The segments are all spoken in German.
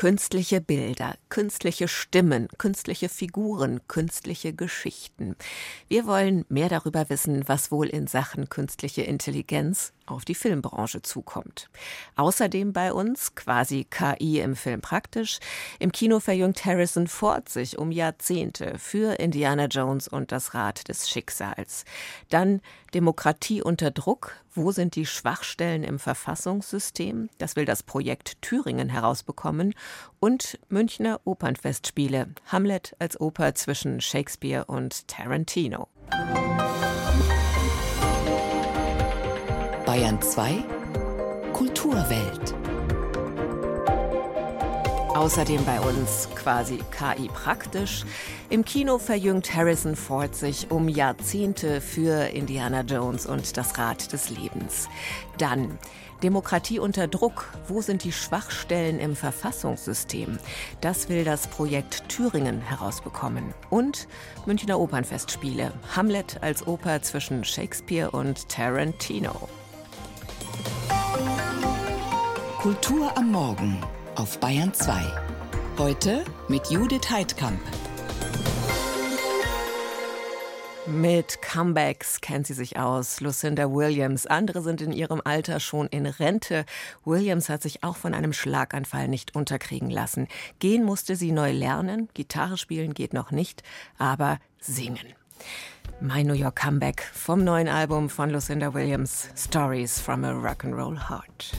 Künstliche Bilder, künstliche Stimmen, künstliche Figuren, künstliche Geschichten. Wir wollen mehr darüber wissen, was wohl in Sachen künstliche Intelligenz auf die Filmbranche zukommt. Außerdem bei uns quasi KI im Film praktisch. Im Kino verjüngt Harrison Ford sich um Jahrzehnte für Indiana Jones und das Rad des Schicksals. Dann Demokratie unter Druck. Wo sind die Schwachstellen im Verfassungssystem? Das will das Projekt Thüringen herausbekommen. Und Münchner Opernfestspiele. Hamlet als Oper zwischen Shakespeare und Tarantino. Bayern 2 Kulturwelt. Außerdem bei uns quasi KI praktisch. Im Kino verjüngt Harrison Ford sich um Jahrzehnte für Indiana Jones und das Rad des Lebens. Dann Demokratie unter Druck. Wo sind die Schwachstellen im Verfassungssystem? Das will das Projekt Thüringen herausbekommen. Und Münchner Opernfestspiele. Hamlet als Oper zwischen Shakespeare und Tarantino. Kultur am Morgen auf Bayern 2. Heute mit Judith Heidkamp. Mit Comebacks kennt sie sich aus. Lucinda Williams. Andere sind in ihrem Alter schon in Rente. Williams hat sich auch von einem Schlaganfall nicht unterkriegen lassen. Gehen musste sie neu lernen. Gitarre spielen geht noch nicht, aber singen. My New York Comeback vom neuen Album von Lucinda Williams, Stories from a Rock'n'Roll Heart.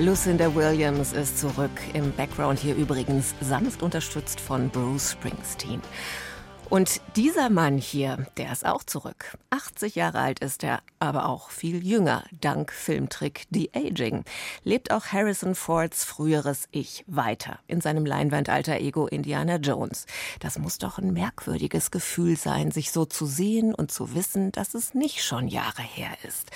Lucinda Williams ist zurück. Im Background hier übrigens sanft unterstützt von Bruce Springsteen. Und dieser Mann hier, der ist auch zurück. 80 Jahre alt ist er, aber auch viel jünger, dank Filmtrick The Aging. Lebt auch Harrison Fords früheres Ich weiter in seinem Leinwandalter Ego Indiana Jones. Das muss doch ein merkwürdiges Gefühl sein, sich so zu sehen und zu wissen, dass es nicht schon Jahre her ist.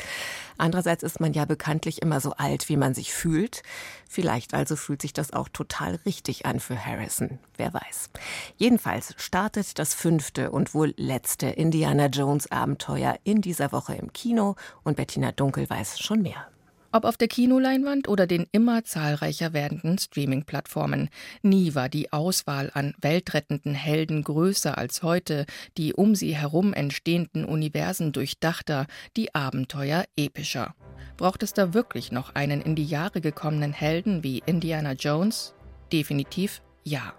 Andererseits ist man ja bekanntlich immer so alt, wie man sich fühlt. Vielleicht also fühlt sich das auch total richtig an für Harrison. Wer weiß. Jedenfalls startet das fünfte und wohl letzte Indiana Jones Abenteuer in dieser Woche im Kino und Bettina Dunkel weiß schon mehr. Ob auf der Kinoleinwand oder den immer zahlreicher werdenden Streaming-Plattformen. Nie war die Auswahl an weltrettenden Helden größer als heute, die um sie herum entstehenden Universen durchdachter, die Abenteuer epischer. Braucht es da wirklich noch einen in die Jahre gekommenen Helden wie Indiana Jones? Definitiv ja.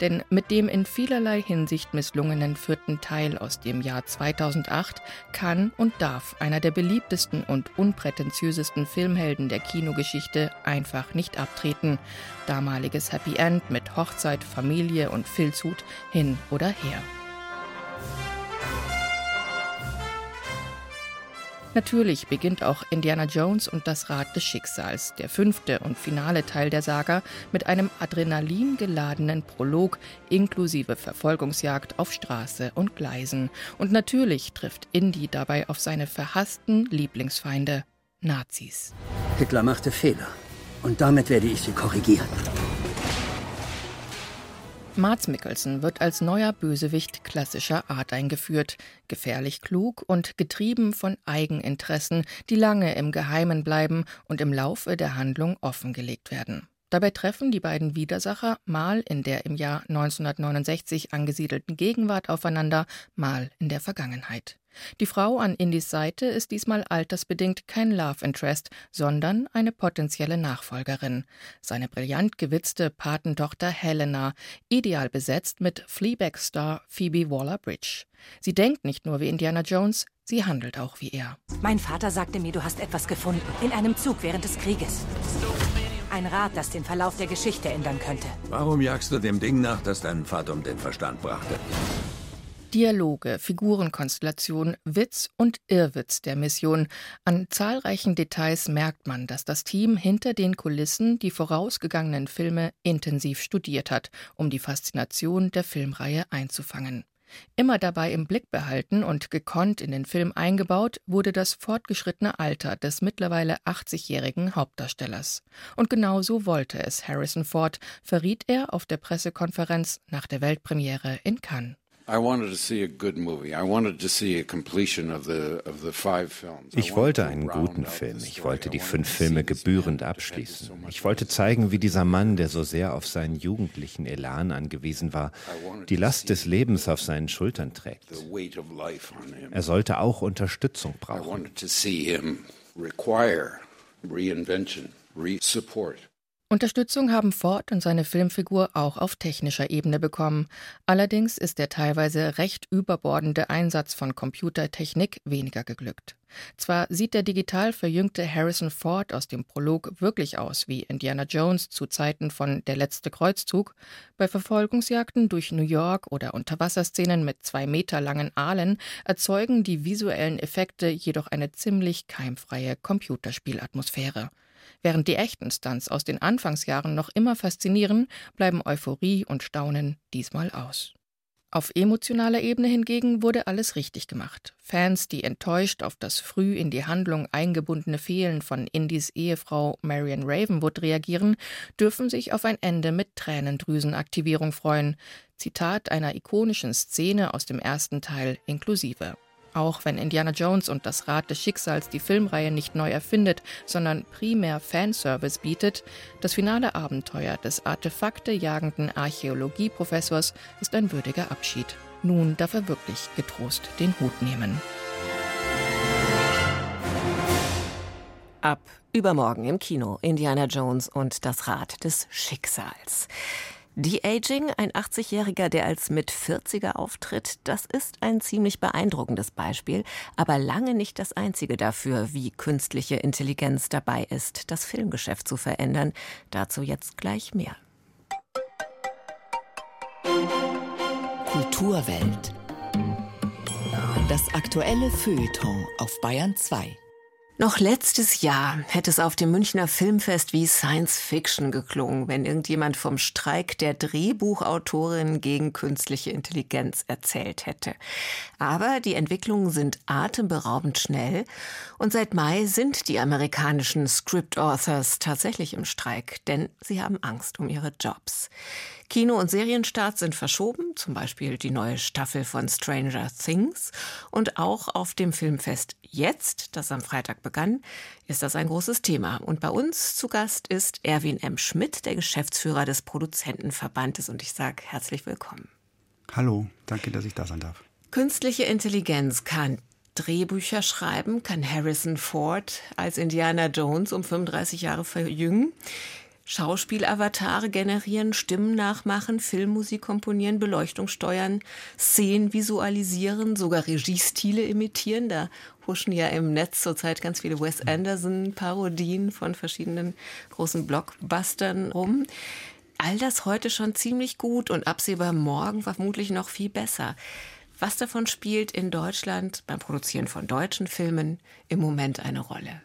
Denn mit dem in vielerlei Hinsicht misslungenen vierten Teil aus dem Jahr 2008 kann und darf einer der beliebtesten und unprätentiösesten Filmhelden der Kinogeschichte einfach nicht abtreten. Damaliges Happy End mit Hochzeit, Familie und Filzhut hin oder her. Natürlich beginnt auch Indiana Jones und das Rad des Schicksals, der fünfte und finale Teil der Saga, mit einem adrenalingeladenen Prolog inklusive Verfolgungsjagd auf Straße und Gleisen. Und natürlich trifft Indy dabei auf seine verhassten Lieblingsfeinde, Nazis. Hitler machte Fehler. Und damit werde ich sie korrigieren. Mads Mikkelsen wird als neuer Bösewicht klassischer Art eingeführt, gefährlich klug und getrieben von Eigeninteressen, die lange im Geheimen bleiben und im Laufe der Handlung offengelegt werden. Dabei treffen die beiden Widersacher mal in der im Jahr 1969 angesiedelten Gegenwart aufeinander, mal in der Vergangenheit. Die Frau an Indys Seite ist diesmal altersbedingt kein Love Interest, sondern eine potenzielle Nachfolgerin. Seine brillant gewitzte Patentochter Helena, ideal besetzt mit Fleabag-Star Phoebe Waller-Bridge. Sie denkt nicht nur wie Indiana Jones, sie handelt auch wie er. Mein Vater sagte mir, du hast etwas gefunden. In einem Zug während des Krieges. Ein Rad, das den Verlauf der Geschichte ändern könnte. Warum jagst du dem Ding nach, das deinen Vater um den Verstand brachte? Dialoge, Figurenkonstellation, Witz und Irrwitz der Mission. An zahlreichen Details merkt man, dass das Team hinter den Kulissen die vorausgegangenen Filme intensiv studiert hat, um die Faszination der Filmreihe einzufangen. Immer dabei im Blick behalten und gekonnt in den Film eingebaut wurde das fortgeschrittene Alter des mittlerweile 80-jährigen Hauptdarstellers. Und genau so wollte es Harrison Ford, verriet er auf der Pressekonferenz nach der Weltpremiere in Cannes. Ich wollte einen guten Film. Ich wollte die fünf Filme gebührend abschließen. Ich wollte zeigen, wie dieser Mann, der so sehr auf seinen jugendlichen Elan angewiesen war, die Last des Lebens auf seinen Schultern trägt. Er sollte auch Unterstützung brauchen. Reinvention, re-support. Unterstützung haben Ford und seine Filmfigur auch auf technischer Ebene bekommen. Allerdings ist der teilweise recht überbordende Einsatz von Computertechnik weniger geglückt. Zwar sieht der digital verjüngte Harrison Ford aus dem Prolog wirklich aus wie Indiana Jones zu Zeiten von Der letzte Kreuzzug, bei Verfolgungsjagden durch New York oder Unterwasserszenen mit zwei Meter langen Aalen erzeugen die visuellen Effekte jedoch eine ziemlich keimfreie Computerspielatmosphäre. Während die echten Stunts aus den Anfangsjahren noch immer faszinieren, bleiben Euphorie und Staunen diesmal aus. Auf emotionaler Ebene hingegen wurde alles richtig gemacht. Fans, die enttäuscht auf das früh in die Handlung eingebundene Fehlen von Indys Ehefrau Marion Ravenwood reagieren, dürfen sich auf ein Ende mit Tränendrüsenaktivierung freuen. Zitat einer ikonischen Szene aus dem ersten Teil inklusive. Auch wenn Indiana Jones und das Rad des Schicksals die Filmreihe nicht neu erfindet, sondern primär Fanservice bietet, das finale Abenteuer des artefaktejagenden Archäologieprofessors ist ein würdiger Abschied. Nun darf er wirklich getrost den Hut nehmen. Ab übermorgen im Kino Indiana Jones und das Rad des Schicksals. De-Aging, ein 80-Jähriger, der als mit 40er auftritt, das ist ein ziemlich beeindruckendes Beispiel, aber lange nicht das einzige dafür, wie künstliche Intelligenz dabei ist, das Filmgeschäft zu verändern. Dazu jetzt gleich mehr. Kulturwelt. Das aktuelle Feuilleton auf Bayern 2. Noch letztes Jahr hätte es auf dem Münchner Filmfest wie Science Fiction geklungen, wenn irgendjemand vom Streik der Drehbuchautorin gegen künstliche Intelligenz erzählt hätte. Aber die Entwicklungen sind atemberaubend schnell und seit Mai sind die amerikanischen Script Authors tatsächlich im Streik, denn sie haben Angst um ihre Jobs. Kino- und Serienstarts sind verschoben, zum Beispiel die neue Staffel von Stranger Things. Und auch auf dem Filmfest Jetzt, das am Freitag begann, ist das ein großes Thema. Und bei uns zu Gast ist Erwin M. Schmidt, der Geschäftsführer des Produzentenverbandes. Und ich sage herzlich willkommen. Hallo, danke, dass ich da sein darf. Künstliche Intelligenz kann Drehbücher schreiben, kann Harrison Ford als Indiana Jones um 35 Jahre verjüngen. Schauspielavatare generieren, Stimmen nachmachen, Filmmusik komponieren, Beleuchtung steuern, Szenen visualisieren, sogar Regiestile imitieren. Da huschen ja im Netz zurzeit ganz viele Wes Anderson-Parodien von verschiedenen großen Blockbustern rum. All das heute schon ziemlich gut und absehbar morgen vermutlich noch viel besser. Was davon spielt in Deutschland beim Produzieren von deutschen Filmen im Moment eine Rolle?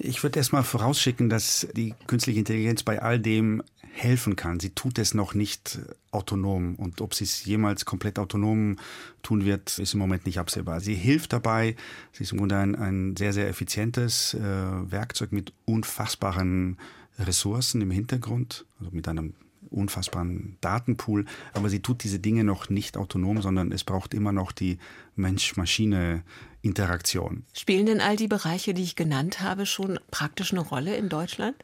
Ich würde erstmal vorausschicken, dass die künstliche Intelligenz bei all dem helfen kann. Sie tut es noch nicht autonom. Und ob sie es jemals komplett autonom tun wird, ist im Moment nicht absehbar. Sie hilft dabei. Sie ist im Grunde ein, ein sehr, sehr effizientes äh, Werkzeug mit unfassbaren Ressourcen im Hintergrund, also mit einem unfassbaren Datenpool, aber sie tut diese Dinge noch nicht autonom, sondern es braucht immer noch die Mensch-Maschine-Interaktion. Spielen denn all die Bereiche, die ich genannt habe, schon praktisch eine Rolle in Deutschland?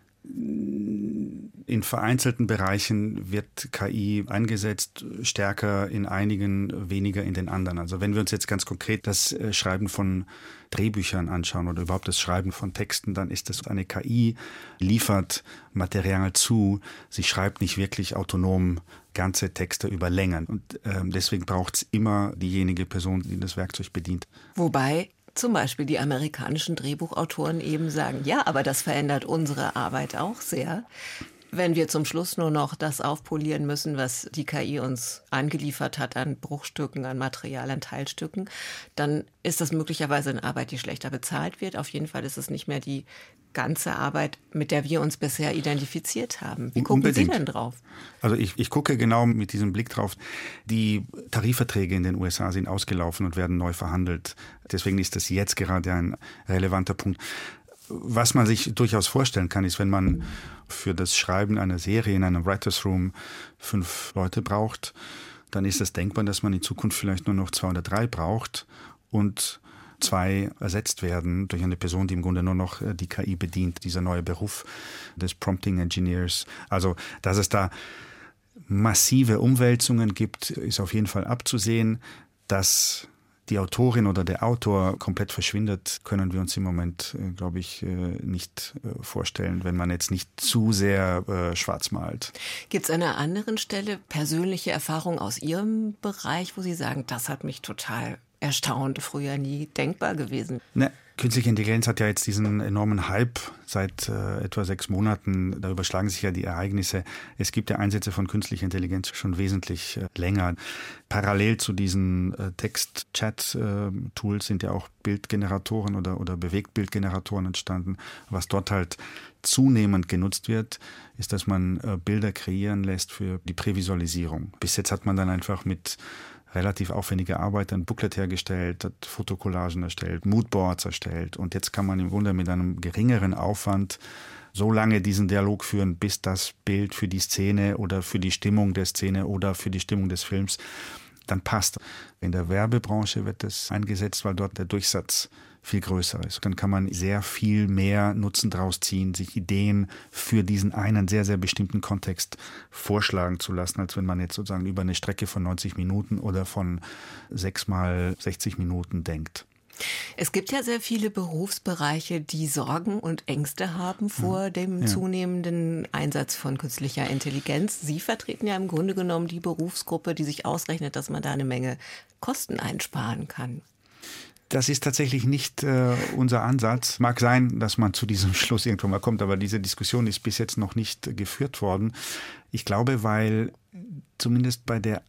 In vereinzelten Bereichen wird KI eingesetzt, stärker in einigen, weniger in den anderen. Also wenn wir uns jetzt ganz konkret das äh, Schreiben von Drehbüchern anschauen oder überhaupt das Schreiben von Texten, dann ist das eine KI, liefert Material zu, sie schreibt nicht wirklich autonom ganze Texte über Längen. Und ähm, deswegen braucht es immer diejenige Person, die das Werkzeug bedient. Wobei zum Beispiel die amerikanischen Drehbuchautoren eben sagen, ja, aber das verändert unsere Arbeit auch sehr. Wenn wir zum Schluss nur noch das aufpolieren müssen, was die KI uns angeliefert hat an Bruchstücken, an Material, an Teilstücken, dann ist das möglicherweise eine Arbeit, die schlechter bezahlt wird. Auf jeden Fall ist es nicht mehr die ganze Arbeit, mit der wir uns bisher identifiziert haben. Wie gucken Unbedingt. Sie denn drauf? Also ich, ich gucke genau mit diesem Blick drauf. Die Tarifverträge in den USA sind ausgelaufen und werden neu verhandelt. Deswegen ist das jetzt gerade ein relevanter Punkt. Was man sich durchaus vorstellen kann, ist, wenn man für das Schreiben einer Serie in einem Writers Room fünf Leute braucht, dann ist es denkbar, dass man in Zukunft vielleicht nur noch zwei oder drei braucht und zwei ersetzt werden durch eine Person, die im Grunde nur noch äh, die KI bedient, dieser neue Beruf des Prompting Engineers. Also, dass es da massive Umwälzungen gibt, ist auf jeden Fall abzusehen. Dass die Autorin oder der Autor komplett verschwindet, können wir uns im Moment, äh, glaube ich, äh, nicht vorstellen, wenn man jetzt nicht zu sehr schwarz malt. Gibt es an einer anderen Stelle persönliche Erfahrungen aus Ihrem Bereich, wo Sie sagen, das hat mich total erstaunt, früher nie denkbar gewesen. Ne, künstliche Intelligenz hat ja jetzt diesen enormen Hype seit äh, etwa sechs Monaten. Da überschlagen sich ja die Ereignisse. Es gibt ja Einsätze von künstlicher Intelligenz schon wesentlich äh, länger. Parallel zu diesen äh, Text-Chat-Tools sind ja auch Bildgeneratoren oder, oder Bewegtbildgeneratoren entstanden. Was dort halt zunehmend genutzt wird, ist, dass man äh, Bilder kreieren lässt für die Prävisualisierung. Bis jetzt hat man dann einfach mit relativ aufwendige Arbeit ein Booklet hergestellt, hat Fotokollagen erstellt, Moodboards erstellt und jetzt kann man im Grunde mit einem geringeren Aufwand so lange diesen Dialog führen, bis das Bild für die Szene oder für die Stimmung der Szene oder für die Stimmung des Films dann passt. In der Werbebranche wird das eingesetzt, weil dort der Durchsatz viel größer ist. Dann kann man sehr viel mehr Nutzen daraus ziehen, sich Ideen für diesen einen sehr, sehr bestimmten Kontext vorschlagen zu lassen, als wenn man jetzt sozusagen über eine Strecke von 90 Minuten oder von sechs mal 60 Minuten denkt. Es gibt ja sehr viele Berufsbereiche, die Sorgen und Ängste haben vor dem ja. zunehmenden Einsatz von künstlicher Intelligenz. Sie vertreten ja im Grunde genommen die Berufsgruppe, die sich ausrechnet, dass man da eine Menge Kosten einsparen kann. Das ist tatsächlich nicht äh, unser Ansatz. Mag sein, dass man zu diesem Schluss irgendwann mal kommt, aber diese Diskussion ist bis jetzt noch nicht geführt worden. Ich glaube, weil zumindest bei der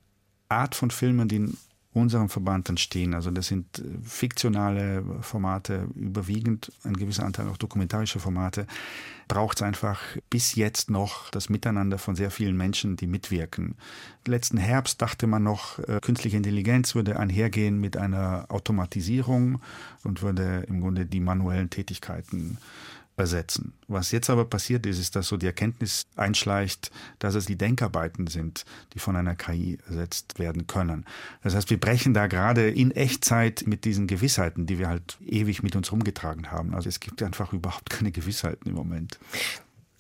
Art von Filmen, die unserem Verband entstehen. Also das sind äh, fiktionale Formate, überwiegend ein gewisser Anteil auch dokumentarische Formate. Braucht es einfach bis jetzt noch das Miteinander von sehr vielen Menschen, die mitwirken. Letzten Herbst dachte man noch, äh, künstliche Intelligenz würde einhergehen mit einer Automatisierung und würde im Grunde die manuellen Tätigkeiten ersetzen. Was jetzt aber passiert ist, ist, dass so die Erkenntnis einschleicht, dass es die Denkarbeiten sind, die von einer KI ersetzt werden können. Das heißt, wir brechen da gerade in Echtzeit mit diesen Gewissheiten, die wir halt ewig mit uns rumgetragen haben. Also es gibt einfach überhaupt keine Gewissheiten im Moment.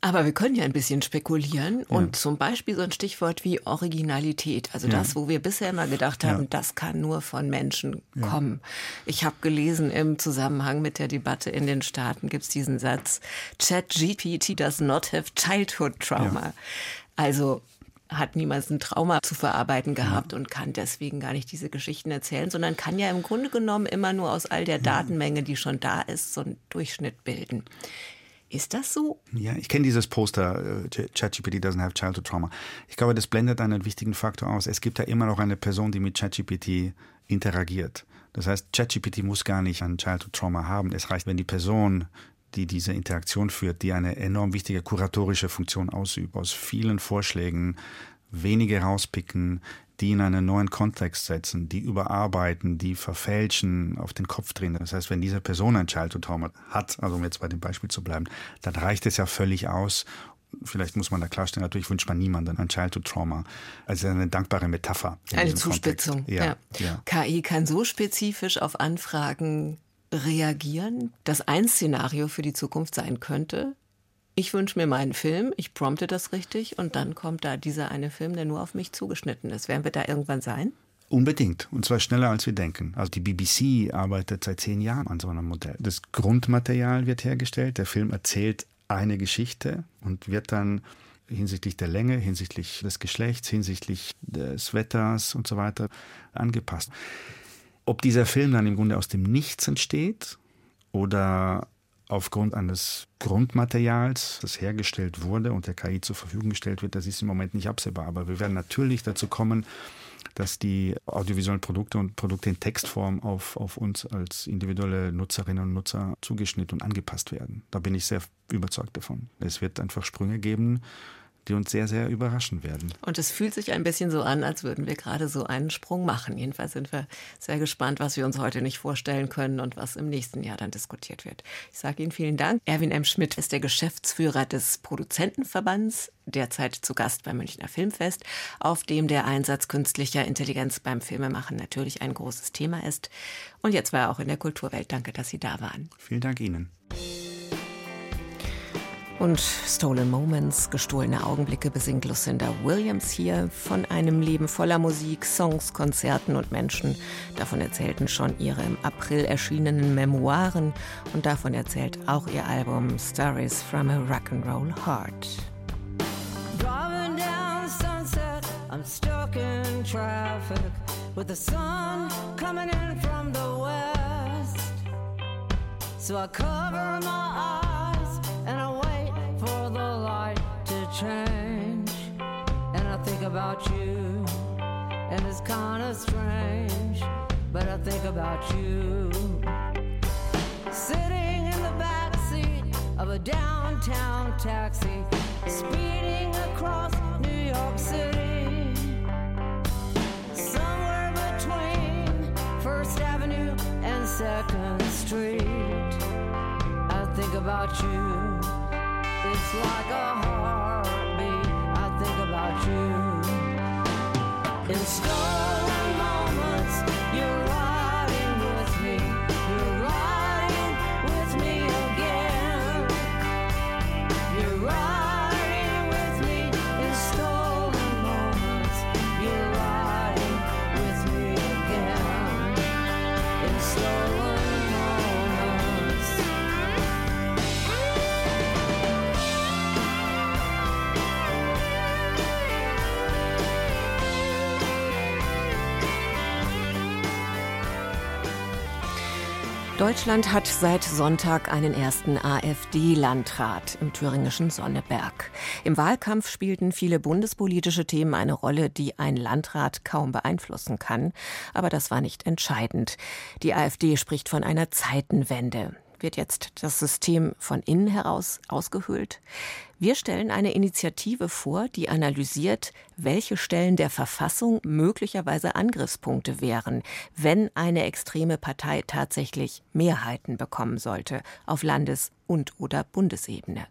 Aber wir können ja ein bisschen spekulieren ja. und zum Beispiel so ein Stichwort wie Originalität. Also ja. das, wo wir bisher immer gedacht haben, ja. das kann nur von Menschen kommen. Ich habe gelesen im Zusammenhang mit der Debatte in den Staaten gibt es diesen Satz, ChatGPT does not have childhood trauma. Also hat niemals ein Trauma zu verarbeiten gehabt ja. und kann deswegen gar nicht diese Geschichten erzählen, sondern kann ja im Grunde genommen immer nur aus all der Datenmenge, die schon da ist, so einen Durchschnitt bilden. Ist das so? Ja, ich kenne dieses Poster, uh, ChatGPT doesn't have childhood trauma. Ich glaube, das blendet einen wichtigen Faktor aus. Es gibt ja immer noch eine Person, die mit ChatGPT interagiert. Das heißt, ChatGPT muss gar nicht ein Childhood Trauma haben. Es reicht, wenn die Person, die diese Interaktion führt, die eine enorm wichtige kuratorische Funktion ausübt, aus vielen Vorschlägen wenige rauspicken, die in einen neuen Kontext setzen, die überarbeiten, die verfälschen, auf den Kopf drehen. Das heißt, wenn diese Person ein Childhood-Trauma hat, also um jetzt bei dem Beispiel zu bleiben, dann reicht es ja völlig aus. Vielleicht muss man da klarstellen, natürlich wünscht man niemanden ein Childhood-Trauma. Also eine dankbare Metapher. Eine Zuspitzung. Ja, ja. KI kann so spezifisch auf Anfragen reagieren, dass ein Szenario für die Zukunft sein könnte, ich wünsche mir meinen Film, ich prompte das richtig und dann kommt da dieser eine Film, der nur auf mich zugeschnitten ist. Werden wir da irgendwann sein? Unbedingt. Und zwar schneller, als wir denken. Also die BBC arbeitet seit zehn Jahren an so einem Modell. Das Grundmaterial wird hergestellt, der Film erzählt eine Geschichte und wird dann hinsichtlich der Länge, hinsichtlich des Geschlechts, hinsichtlich des Wetters und so weiter angepasst. Ob dieser Film dann im Grunde aus dem Nichts entsteht oder aufgrund eines Grundmaterials, das hergestellt wurde und der KI zur Verfügung gestellt wird, das ist im Moment nicht absehbar. Aber wir werden natürlich dazu kommen, dass die audiovisuellen Produkte und Produkte in Textform auf, auf uns als individuelle Nutzerinnen und Nutzer zugeschnitten und angepasst werden. Da bin ich sehr überzeugt davon. Es wird einfach Sprünge geben, die uns sehr, sehr überraschen werden. Und es fühlt sich ein bisschen so an, als würden wir gerade so einen Sprung machen. Jedenfalls sind wir sehr gespannt, was wir uns heute nicht vorstellen können und was im nächsten Jahr dann diskutiert wird. Ich sage Ihnen vielen Dank. Erwin M. Schmidt ist der Geschäftsführer des Produzentenverbands, derzeit zu Gast beim Münchner Filmfest, auf dem der Einsatz künstlicher Intelligenz beim Filmemachen natürlich ein großes Thema ist. Und jetzt war er auch in der Kulturwelt. Danke, dass Sie da waren. Vielen Dank Ihnen. Und Stolen Moments, gestohlene Augenblicke besingt Lucinda Williams hier von einem Leben voller Musik, Songs, Konzerten und Menschen. Davon erzählten schon ihre im April erschienenen Memoiren und davon erzählt auch ihr Album Stories from a Rock'n'Roll Heart. Driving down sunset, I'm stuck in traffic with the sun coming in from the west. So I cover my eyes and I for the light to change. And I think about you, and it's kind of strange, but I think about you. Sitting in the back seat of a downtown taxi, speeding across New York City. Somewhere between First Avenue and Second Street, I think about you In stolen Deutschland hat seit Sonntag einen ersten AfD-Landrat im thüringischen Sonneberg. Im Wahlkampf spielten viele bundespolitische Themen eine Rolle, die ein Landrat kaum beeinflussen kann. Aber das war nicht entscheidend. Die AfD spricht von einer Zeitenwende. Wird jetzt das System von innen heraus ausgehöhlt? Wir stellen eine Initiative vor, die analysiert, welche Stellen der Verfassung möglicherweise Angriffspunkte wären, wenn eine extreme Partei tatsächlich Mehrheiten bekommen sollte auf Landes- und oder Bundesebene.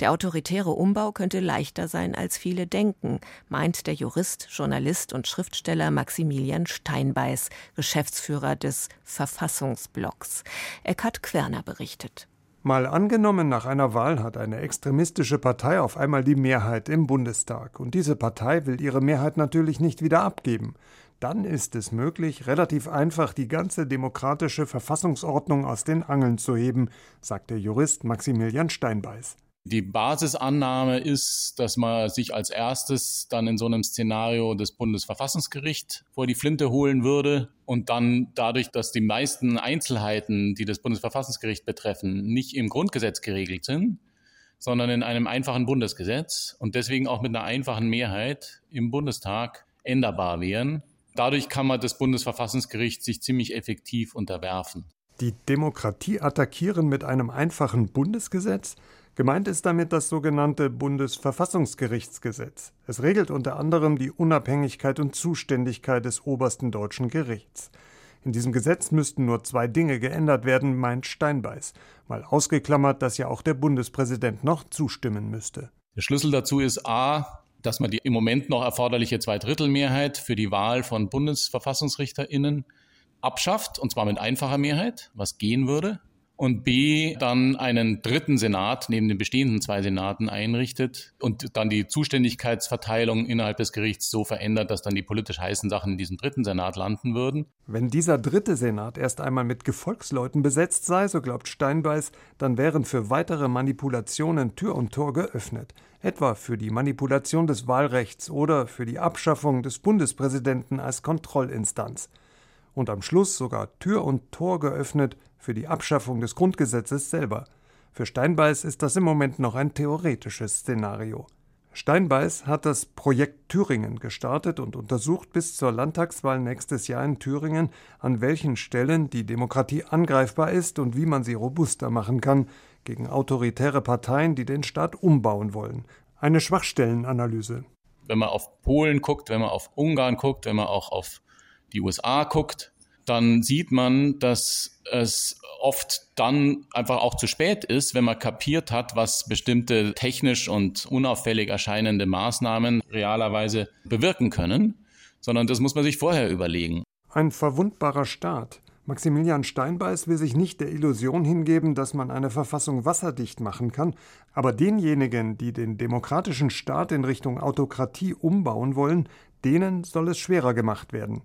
Der autoritäre Umbau könnte leichter sein, als viele denken, meint der Jurist, Journalist und Schriftsteller Maximilian Steinbeiß, Geschäftsführer des Verfassungsblocks. Eckhard Querner berichtet. Mal angenommen, nach einer Wahl hat eine extremistische Partei auf einmal die Mehrheit im Bundestag. Und diese Partei will ihre Mehrheit natürlich nicht wieder abgeben. Dann ist es möglich, relativ einfach die ganze demokratische Verfassungsordnung aus den Angeln zu heben, sagt der Jurist Maximilian Steinbeiß. Die Basisannahme ist, dass man sich als erstes dann in so einem Szenario das Bundesverfassungsgericht vor die Flinte holen würde und dann dadurch, dass die meisten Einzelheiten, die das Bundesverfassungsgericht betreffen, nicht im Grundgesetz geregelt sind, sondern in einem einfachen Bundesgesetz und deswegen auch mit einer einfachen Mehrheit im Bundestag änderbar wären. Dadurch kann man das Bundesverfassungsgericht sich ziemlich effektiv unterwerfen. Die Demokratie attackieren mit einem einfachen Bundesgesetz? Gemeint ist damit das sogenannte Bundesverfassungsgerichtsgesetz. Es regelt unter anderem die Unabhängigkeit und Zuständigkeit des obersten deutschen Gerichts. In diesem Gesetz müssten nur zwei Dinge geändert werden, meint Steinbeiß. Mal ausgeklammert, dass ja auch der Bundespräsident noch zustimmen müsste. Der Schlüssel dazu ist A, dass man die im Moment noch erforderliche Zweidrittelmehrheit für die Wahl von Bundesverfassungsrichterinnen abschafft, und zwar mit einfacher Mehrheit, was gehen würde und B dann einen dritten Senat neben den bestehenden zwei Senaten einrichtet und dann die Zuständigkeitsverteilung innerhalb des Gerichts so verändert, dass dann die politisch heißen Sachen in diesem dritten Senat landen würden. Wenn dieser dritte Senat erst einmal mit Gefolgsleuten besetzt sei, so glaubt Steinbeiß, dann wären für weitere Manipulationen Tür und Tor geöffnet, etwa für die Manipulation des Wahlrechts oder für die Abschaffung des Bundespräsidenten als Kontrollinstanz und am Schluss sogar Tür und Tor geöffnet für die Abschaffung des Grundgesetzes selber. Für Steinbeiß ist das im Moment noch ein theoretisches Szenario. Steinbeiß hat das Projekt Thüringen gestartet und untersucht bis zur Landtagswahl nächstes Jahr in Thüringen, an welchen Stellen die Demokratie angreifbar ist und wie man sie robuster machen kann gegen autoritäre Parteien, die den Staat umbauen wollen. Eine Schwachstellenanalyse. Wenn man auf Polen guckt, wenn man auf Ungarn guckt, wenn man auch auf die USA guckt, dann sieht man, dass es oft dann einfach auch zu spät ist, wenn man kapiert hat, was bestimmte technisch und unauffällig erscheinende Maßnahmen realerweise bewirken können, sondern das muss man sich vorher überlegen. Ein verwundbarer Staat. Maximilian Steinbeiß will sich nicht der Illusion hingeben, dass man eine Verfassung wasserdicht machen kann, aber denjenigen, die den demokratischen Staat in Richtung Autokratie umbauen wollen, denen soll es schwerer gemacht werden.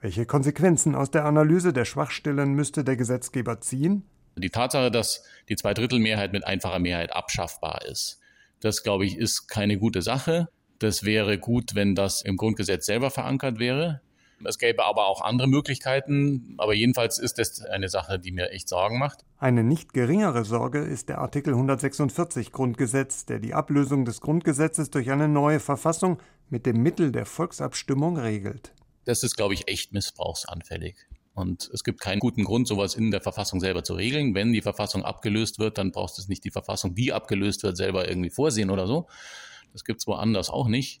Welche Konsequenzen aus der Analyse der Schwachstellen müsste der Gesetzgeber ziehen? Die Tatsache, dass die Zweidrittelmehrheit mit einfacher Mehrheit abschaffbar ist, das glaube ich, ist keine gute Sache. Das wäre gut, wenn das im Grundgesetz selber verankert wäre. Es gäbe aber auch andere Möglichkeiten, aber jedenfalls ist das eine Sache, die mir echt Sorgen macht. Eine nicht geringere Sorge ist der Artikel 146 Grundgesetz, der die Ablösung des Grundgesetzes durch eine neue Verfassung mit dem Mittel der Volksabstimmung regelt das ist, glaube ich, echt missbrauchsanfällig. Und es gibt keinen guten Grund, sowas in der Verfassung selber zu regeln. Wenn die Verfassung abgelöst wird, dann brauchst du nicht die Verfassung, die abgelöst wird, selber irgendwie vorsehen oder so. Das gibt es woanders auch nicht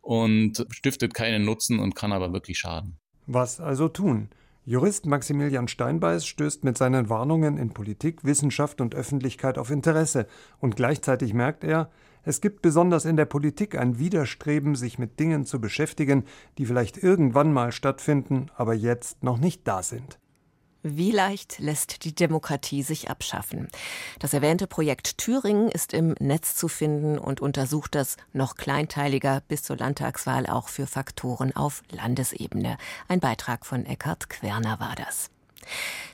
und stiftet keinen Nutzen und kann aber wirklich schaden. Was also tun? Jurist Maximilian Steinbeiß stößt mit seinen Warnungen in Politik, Wissenschaft und Öffentlichkeit auf Interesse und gleichzeitig merkt er, es gibt besonders in der Politik ein Widerstreben, sich mit Dingen zu beschäftigen, die vielleicht irgendwann mal stattfinden, aber jetzt noch nicht da sind. Wie leicht lässt die Demokratie sich abschaffen? Das erwähnte Projekt Thüringen ist im Netz zu finden und untersucht das noch kleinteiliger bis zur Landtagswahl auch für Faktoren auf Landesebene. Ein Beitrag von Eckhard Querner war das.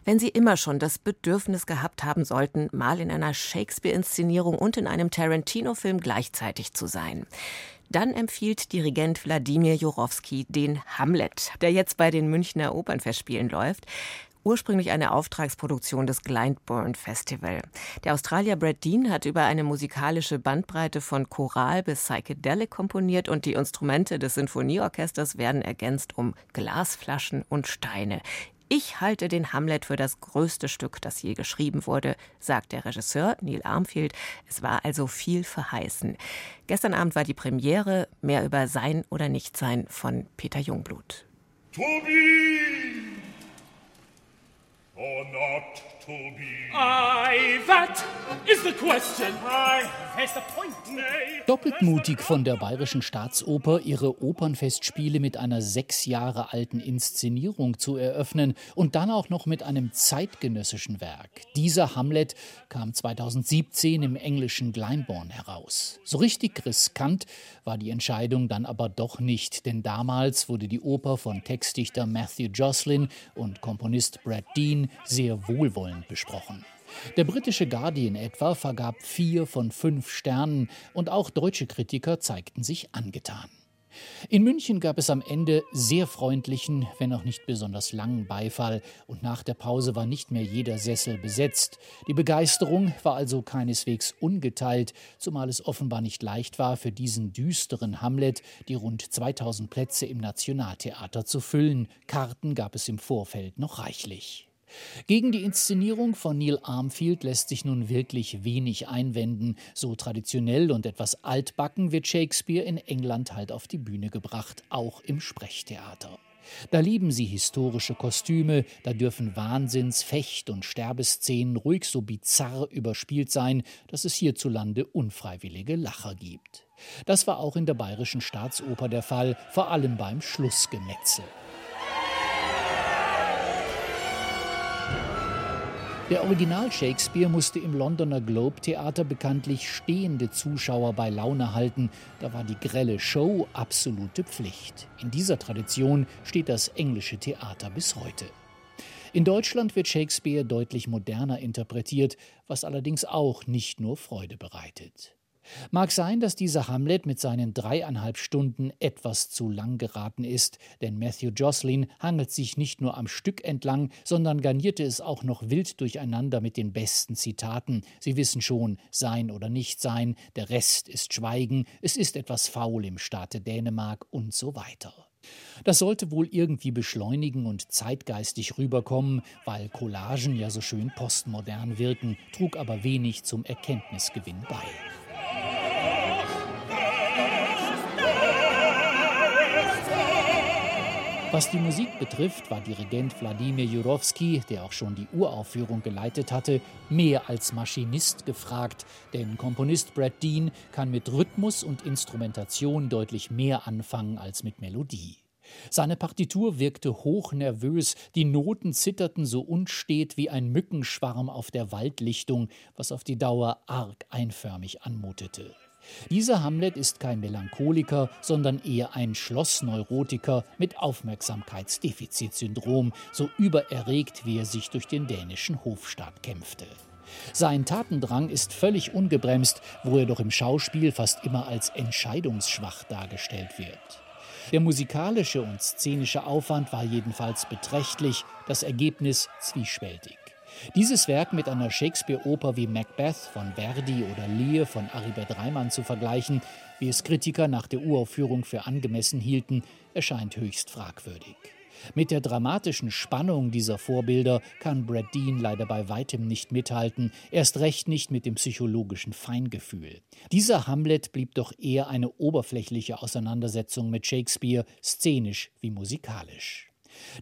Wenn Sie immer schon das Bedürfnis gehabt haben sollten, mal in einer Shakespeare-Inszenierung und in einem Tarantino-Film gleichzeitig zu sein, dann empfiehlt Dirigent Wladimir Jurowski den Hamlet, der jetzt bei den Münchner Opernfestspielen läuft ursprünglich eine Auftragsproduktion des Glyndebourne Festival. Der Australier Brad Dean hat über eine musikalische Bandbreite von Choral bis Psychedelic komponiert und die Instrumente des Sinfonieorchesters werden ergänzt um Glasflaschen und Steine. Ich halte den Hamlet für das größte Stück, das je geschrieben wurde, sagt der Regisseur Neil Armfield. Es war also viel verheißen. Gestern Abend war die Premiere, mehr über Sein oder Nichtsein von Peter Jungblut. To be or not to be? Aye, that is the question. Aye, Doppelt mutig von der Bayerischen Staatsoper, ihre Opernfestspiele mit einer sechs Jahre alten Inszenierung zu eröffnen und dann auch noch mit einem zeitgenössischen Werk. Dieser Hamlet kam 2017 im englischen Glyndebourne heraus. So richtig riskant war die Entscheidung dann aber doch nicht, denn damals wurde die Oper von Textdichter Matthew Jocelyn und Komponist Brad Dean sehr wohlwollend besprochen. Der britische Guardian etwa vergab vier von fünf Sternen und auch deutsche Kritiker zeigten sich angetan. In München gab es am Ende sehr freundlichen, wenn auch nicht besonders langen Beifall, und nach der Pause war nicht mehr jeder Sessel besetzt. Die Begeisterung war also keineswegs ungeteilt, zumal es offenbar nicht leicht war, für diesen düsteren Hamlet die rund 2000 Plätze im Nationaltheater zu füllen. Karten gab es im Vorfeld noch reichlich. Gegen die Inszenierung von Neil Armfield lässt sich nun wirklich wenig einwenden. So traditionell und etwas altbacken wird Shakespeare in England halt auf die Bühne gebracht, auch im Sprechtheater. Da lieben sie historische Kostüme, da dürfen Wahnsinns-, Fecht- und Sterbeszenen ruhig so bizarr überspielt sein, dass es hierzulande unfreiwillige Lacher gibt. Das war auch in der Bayerischen Staatsoper der Fall, vor allem beim Schlussgemetzel. Der Original Shakespeare musste im Londoner Globe Theater bekanntlich stehende Zuschauer bei Laune halten. Da war die grelle Show absolute Pflicht. In dieser Tradition steht das englische Theater bis heute. In Deutschland wird Shakespeare deutlich moderner interpretiert, was allerdings auch nicht nur Freude bereitet. Mag sein, dass dieser Hamlet mit seinen dreieinhalb Stunden etwas zu lang geraten ist, denn Matthew Jocelyn hangelt sich nicht nur am Stück entlang, sondern garnierte es auch noch wild durcheinander mit den besten Zitaten. Sie wissen schon, sein oder nicht sein, der Rest ist Schweigen, es ist etwas faul im Staate Dänemark und so weiter. Das sollte wohl irgendwie beschleunigen und zeitgeistig rüberkommen, weil Collagen ja so schön postmodern wirken, trug aber wenig zum Erkenntnisgewinn bei. Was die Musik betrifft, war Dirigent Wladimir Jurowski, der auch schon die Uraufführung geleitet hatte, mehr als Maschinist gefragt, denn Komponist Brad Dean kann mit Rhythmus und Instrumentation deutlich mehr anfangen als mit Melodie. Seine Partitur wirkte hochnervös, die Noten zitterten so unstet wie ein Mückenschwarm auf der Waldlichtung, was auf die Dauer arg einförmig anmutete. Dieser Hamlet ist kein Melancholiker, sondern eher ein Schlossneurotiker mit Aufmerksamkeitsdefizitsyndrom, so übererregt, wie er sich durch den dänischen Hofstaat kämpfte. Sein Tatendrang ist völlig ungebremst, wo er doch im Schauspiel fast immer als entscheidungsschwach dargestellt wird. Der musikalische und szenische Aufwand war jedenfalls beträchtlich, das Ergebnis zwiespältig. Dieses Werk mit einer Shakespeare-Oper wie Macbeth von Verdi oder Lear von Aribert Reimann zu vergleichen, wie es Kritiker nach der Uraufführung für angemessen hielten, erscheint höchst fragwürdig. Mit der dramatischen Spannung dieser Vorbilder kann Brad Dean leider bei weitem nicht mithalten, erst recht nicht mit dem psychologischen Feingefühl. Dieser Hamlet blieb doch eher eine oberflächliche Auseinandersetzung mit Shakespeare, szenisch wie musikalisch.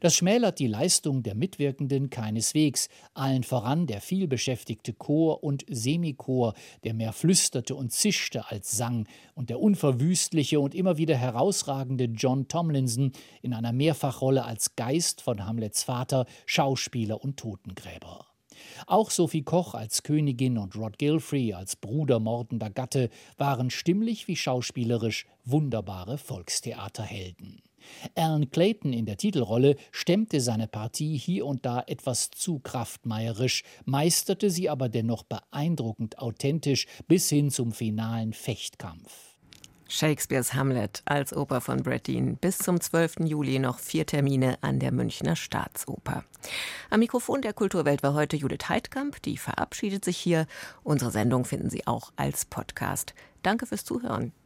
Das schmälert die Leistung der Mitwirkenden keineswegs, allen voran der vielbeschäftigte Chor und Semichor, der mehr flüsterte und zischte als sang, und der unverwüstliche und immer wieder herausragende John Tomlinson in einer Mehrfachrolle als Geist von Hamlets Vater, Schauspieler und Totengräber. Auch Sophie Koch als Königin und Rod Gilfrey als Bruder mordender Gatte waren stimmlich wie schauspielerisch wunderbare Volkstheaterhelden. Alan Clayton in der Titelrolle stemmte seine Partie hier und da etwas zu kraftmeierisch, meisterte sie aber dennoch beeindruckend authentisch bis hin zum finalen Fechtkampf. Shakespeares Hamlet als Oper von Brett Dean. Bis zum 12. Juli noch vier Termine an der Münchner Staatsoper. Am Mikrofon der Kulturwelt war heute Judith Heidkamp. Die verabschiedet sich hier. Unsere Sendung finden Sie auch als Podcast. Danke fürs Zuhören.